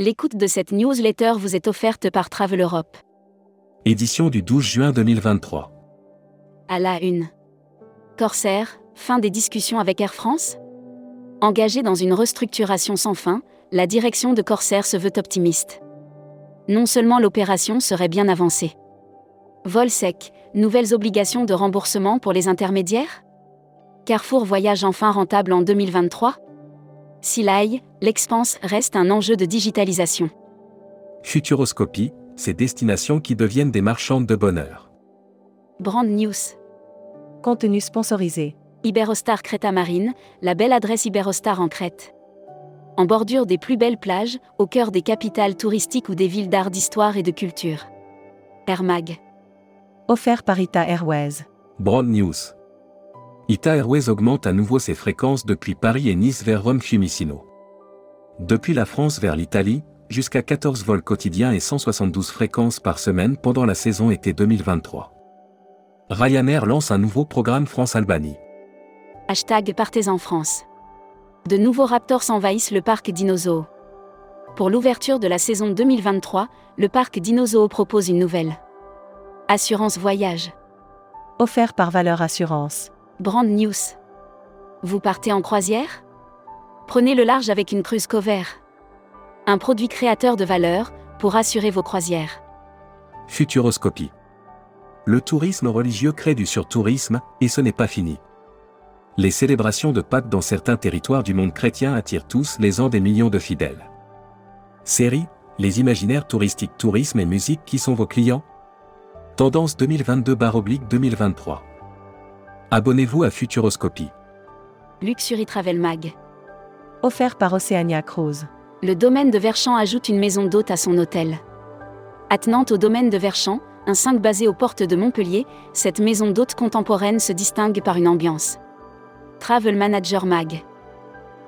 L'écoute de cette newsletter vous est offerte par Travel Europe. Édition du 12 juin 2023. À la une. Corsair, fin des discussions avec Air France Engagée dans une restructuration sans fin, la direction de Corsair se veut optimiste. Non seulement l'opération serait bien avancée. Vol sec, nouvelles obligations de remboursement pour les intermédiaires Carrefour voyage enfin rentable en 2023 Silaï, l'expense reste un enjeu de digitalisation. Futuroscopie, ces destinations qui deviennent des marchandes de bonheur. Brand News. Contenu sponsorisé. Iberostar Creta Marine, la belle adresse Iberostar en Crète. En bordure des plus belles plages, au cœur des capitales touristiques ou des villes d'art, d'histoire et de culture. Air Mag. Offert par Ita Airways. Brand News. Ita Airways augmente à nouveau ses fréquences depuis Paris et Nice vers Rome Fiumicino. Depuis la France vers l'Italie, jusqu'à 14 vols quotidiens et 172 fréquences par semaine pendant la saison été 2023. Ryanair lance un nouveau programme France-Albanie. Hashtag Partez en France. De nouveaux Raptors envahissent le parc Dinozo. Pour l'ouverture de la saison 2023, le parc Dinozo propose une nouvelle. Assurance voyage. Offert par Valeur Assurance. Brand News. Vous partez en croisière? Prenez le large avec une cruise cover. Un produit créateur de valeur pour assurer vos croisières. Futuroscopie. Le tourisme religieux crée du surtourisme, et ce n'est pas fini. Les célébrations de Pâques dans certains territoires du monde chrétien attirent tous les ans des millions de fidèles. Série, les imaginaires touristiques tourisme et musique qui sont vos clients? Tendance 2022-2023. Abonnez-vous à Futuroscopie. Luxury Travel Mag. Offert par Oceania Cruise. Le domaine de Verchamp ajoute une maison d'hôte à son hôtel. Attenante au domaine de Verchamp, un 5 basé aux portes de Montpellier, cette maison d'hôte contemporaine se distingue par une ambiance. Travel Manager Mag.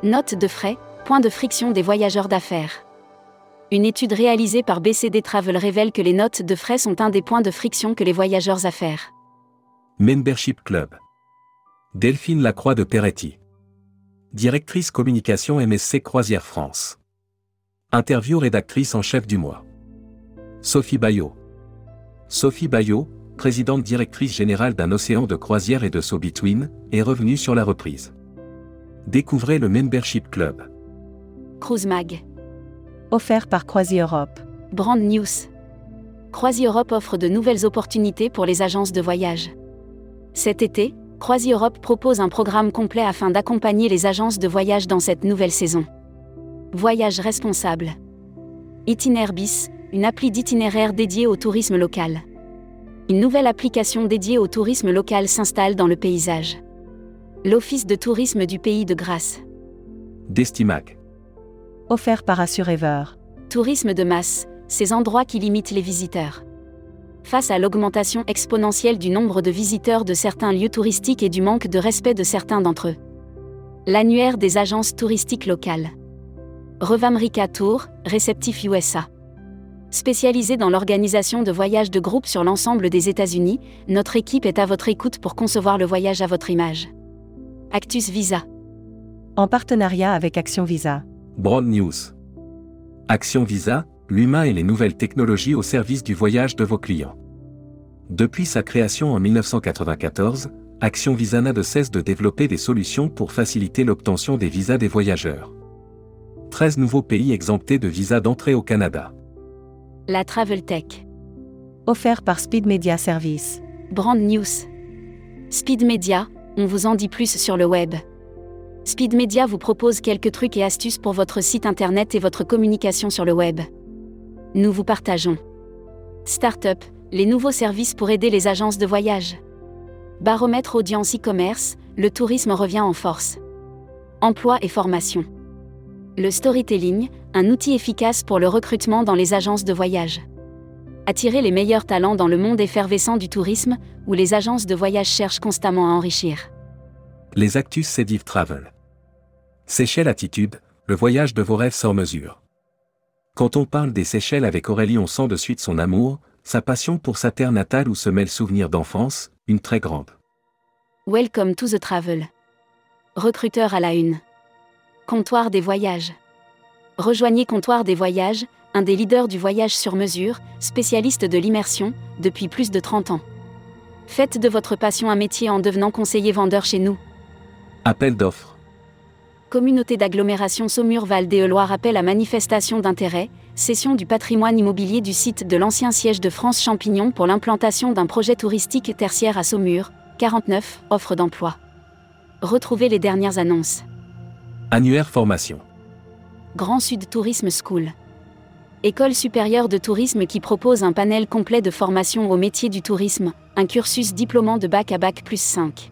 Note de frais, point de friction des voyageurs d'affaires. Une étude réalisée par BCD Travel révèle que les notes de frais sont un des points de friction que les voyageurs affaires. Membership Club. Delphine Lacroix de Peretti. Directrice communication MSC Croisière France. Interview rédactrice en chef du mois. Sophie Bayot. Sophie Bayot, présidente directrice générale d'un océan de croisière et de saut between, est revenue sur la reprise. Découvrez le Membership Club. Cruise Mag. Offert par Croisi Europe. Brand News. Croisi Europe offre de nouvelles opportunités pour les agences de voyage. Cet été, Croisi Europe propose un programme complet afin d'accompagner les agences de voyage dans cette nouvelle saison. Voyage responsable. Itinerbis, une appli d'itinéraire dédiée au tourisme local. Une nouvelle application dédiée au tourisme local s'installe dans le paysage. L'Office de tourisme du pays de Grasse. Destimac. Offert par Assurever. Tourisme de masse, ces endroits qui limitent les visiteurs. Face à l'augmentation exponentielle du nombre de visiteurs de certains lieux touristiques et du manque de respect de certains d'entre eux. L'annuaire des agences touristiques locales. Revamrica Tour, réceptif USA. Spécialisé dans l'organisation de voyages de groupe sur l'ensemble des États-Unis, notre équipe est à votre écoute pour concevoir le voyage à votre image. Actus Visa. En partenariat avec Action Visa. Broad News. Action Visa, l'humain et les nouvelles technologies au service du voyage de vos clients. Depuis sa création en 1994, Action Visa n'a de cesse de développer des solutions pour faciliter l'obtention des visas des voyageurs. 13 nouveaux pays exemptés de visa d'entrée au Canada. La Travel Tech. Offert par Speed Media Service. Brand News. Speed Media, on vous en dit plus sur le web. Speed Media vous propose quelques trucs et astuces pour votre site internet et votre communication sur le web. Nous vous partageons. Startup, les nouveaux services pour aider les agences de voyage. Baromètre audience e-commerce, le tourisme revient en force. Emploi et formation. Le storytelling, un outil efficace pour le recrutement dans les agences de voyage. Attirer les meilleurs talents dans le monde effervescent du tourisme, où les agences de voyage cherchent constamment à enrichir. Les Actus Cédive Travel. Seychelles Attitude, le voyage de vos rêves sans mesure. Quand on parle des Seychelles avec Aurélie, on sent de suite son amour, sa passion pour sa terre natale où se mêlent souvenirs d'enfance, une très grande. Welcome to the travel. Recruteur à la une. Comptoir des voyages. Rejoignez Comptoir des Voyages, un des leaders du voyage sur mesure, spécialiste de l'immersion, depuis plus de 30 ans. Faites de votre passion un métier en devenant conseiller vendeur chez nous. Appel d'offres. Communauté d'agglomération Saumur-Val d'Eloire appelle à manifestation d'intérêt, cession du patrimoine immobilier du site de l'ancien siège de France Champignon pour l'implantation d'un projet touristique tertiaire à Saumur, 49, offre d'emploi. Retrouvez les dernières annonces. Annuaire formation. Grand Sud Tourisme School. École supérieure de tourisme qui propose un panel complet de formation au métier du tourisme, un cursus diplômant de bac à bac plus 5.